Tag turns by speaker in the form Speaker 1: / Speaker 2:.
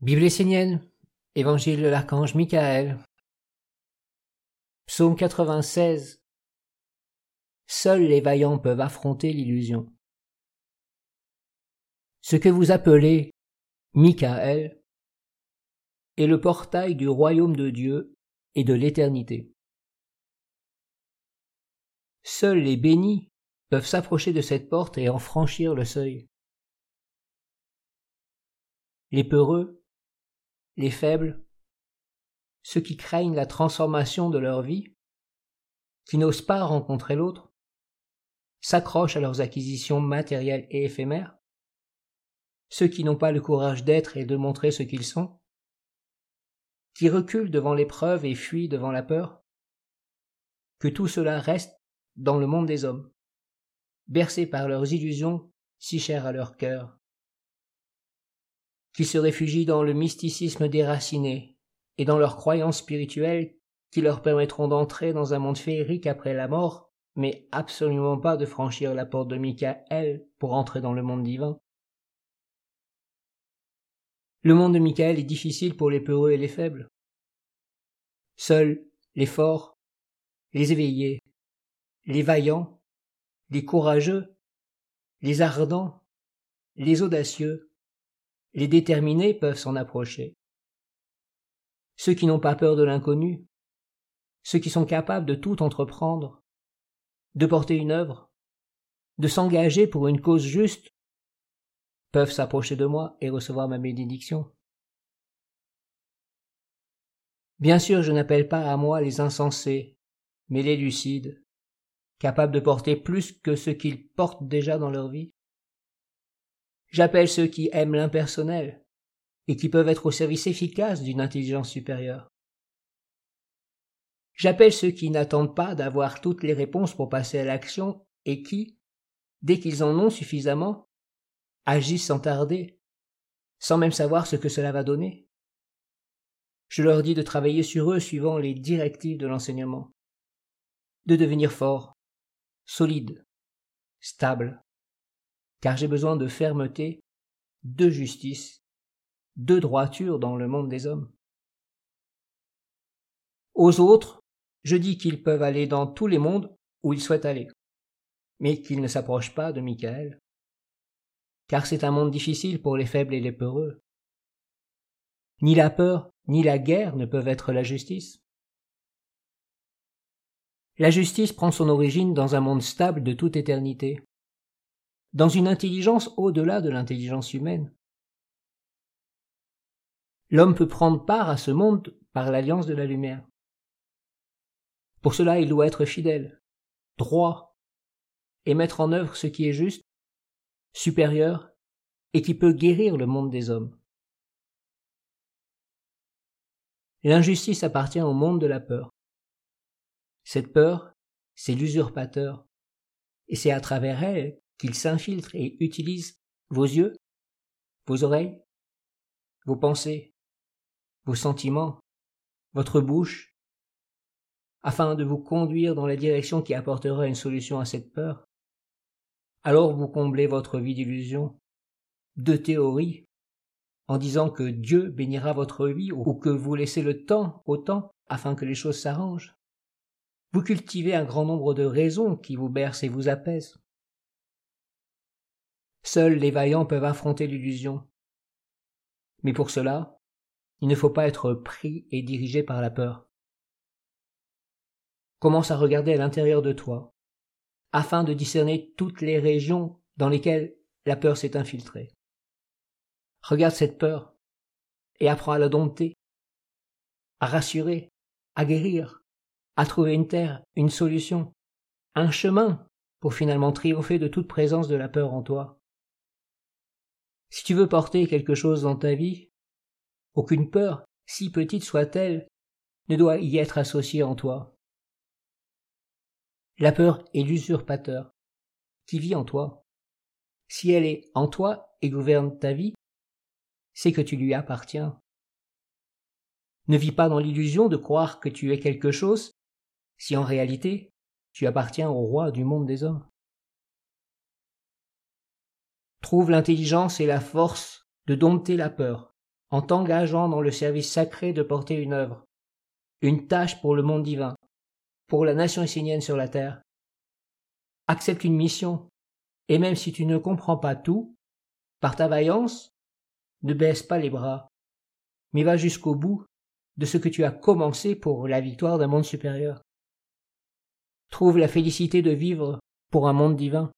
Speaker 1: Bible essénienne, Évangile de l'archange Michael, Psaume 96. Seuls les vaillants peuvent affronter l'illusion. Ce que vous appelez Michael est le portail du royaume de Dieu et de l'éternité. Seuls les bénis peuvent s'approcher de cette porte et en franchir le seuil. Les peureux les faibles, ceux qui craignent la transformation de leur vie, qui n'osent pas rencontrer l'autre, s'accrochent à leurs acquisitions matérielles et éphémères, ceux qui n'ont pas le courage d'être et de montrer ce qu'ils sont, qui reculent devant l'épreuve et fuient devant la peur, que tout cela reste dans le monde des hommes, bercés par leurs illusions si chères à leur cœur, qu'ils se réfugient dans le mysticisme déraciné et dans leurs croyances spirituelles qui leur permettront d'entrer dans un monde féerique après la mort, mais absolument pas de franchir la porte de Michael pour entrer dans le monde divin. Le monde de Michael est difficile pour les peureux et les faibles. Seuls les forts, les éveillés, les vaillants, les courageux, les ardents, les audacieux, les déterminés peuvent s'en approcher. Ceux qui n'ont pas peur de l'inconnu, ceux qui sont capables de tout entreprendre, de porter une œuvre, de s'engager pour une cause juste, peuvent s'approcher de moi et recevoir ma bénédiction. Bien sûr, je n'appelle pas à moi les insensés, mais les lucides, capables de porter plus que ce qu'ils portent déjà dans leur vie. J'appelle ceux qui aiment l'impersonnel et qui peuvent être au service efficace d'une intelligence supérieure. J'appelle ceux qui n'attendent pas d'avoir toutes les réponses pour passer à l'action et qui, dès qu'ils en ont suffisamment, agissent sans tarder, sans même savoir ce que cela va donner. Je leur dis de travailler sur eux suivant les directives de l'enseignement, de devenir forts, solides, stables, car j'ai besoin de fermeté, de justice, de droiture dans le monde des hommes. Aux autres, je dis qu'ils peuvent aller dans tous les mondes où ils souhaitent aller, mais qu'ils ne s'approchent pas de Michael, car c'est un monde difficile pour les faibles et les peureux. Ni la peur, ni la guerre ne peuvent être la justice. La justice prend son origine dans un monde stable de toute éternité, dans une intelligence au-delà de l'intelligence humaine. L'homme peut prendre part à ce monde par l'alliance de la lumière. Pour cela, il doit être fidèle, droit, et mettre en œuvre ce qui est juste, supérieur, et qui peut guérir le monde des hommes. L'injustice appartient au monde de la peur. Cette peur, c'est l'usurpateur, et c'est à travers elle qu'il s'infiltre et utilise vos yeux, vos oreilles, vos pensées, vos sentiments, votre bouche, afin de vous conduire dans la direction qui apportera une solution à cette peur. Alors vous comblez votre vie d'illusions, de théories, en disant que Dieu bénira votre vie ou que vous laissez le temps au temps afin que les choses s'arrangent. Vous cultivez un grand nombre de raisons qui vous bercent et vous apaisent. Seuls les vaillants peuvent affronter l'illusion. Mais pour cela, il ne faut pas être pris et dirigé par la peur. Commence à regarder à l'intérieur de toi, afin de discerner toutes les régions dans lesquelles la peur s'est infiltrée. Regarde cette peur et apprends à la dompter, à rassurer, à guérir, à trouver une terre, une solution, un chemin pour finalement triompher de toute présence de la peur en toi. Si tu veux porter quelque chose dans ta vie, aucune peur, si petite soit-elle, ne doit y être associée en toi. La peur est l'usurpateur qui vit en toi. Si elle est en toi et gouverne ta vie, c'est que tu lui appartiens. Ne vis pas dans l'illusion de croire que tu es quelque chose, si en réalité tu appartiens au roi du monde des hommes. Trouve l'intelligence et la force de dompter la peur, en t'engageant dans le service sacré de porter une œuvre, une tâche pour le monde divin, pour la nation essénienne sur la terre. Accepte une mission, et même si tu ne comprends pas tout, par ta vaillance, ne baisse pas les bras, mais va jusqu'au bout de ce que tu as commencé pour la victoire d'un monde supérieur. Trouve la félicité de vivre pour un monde divin.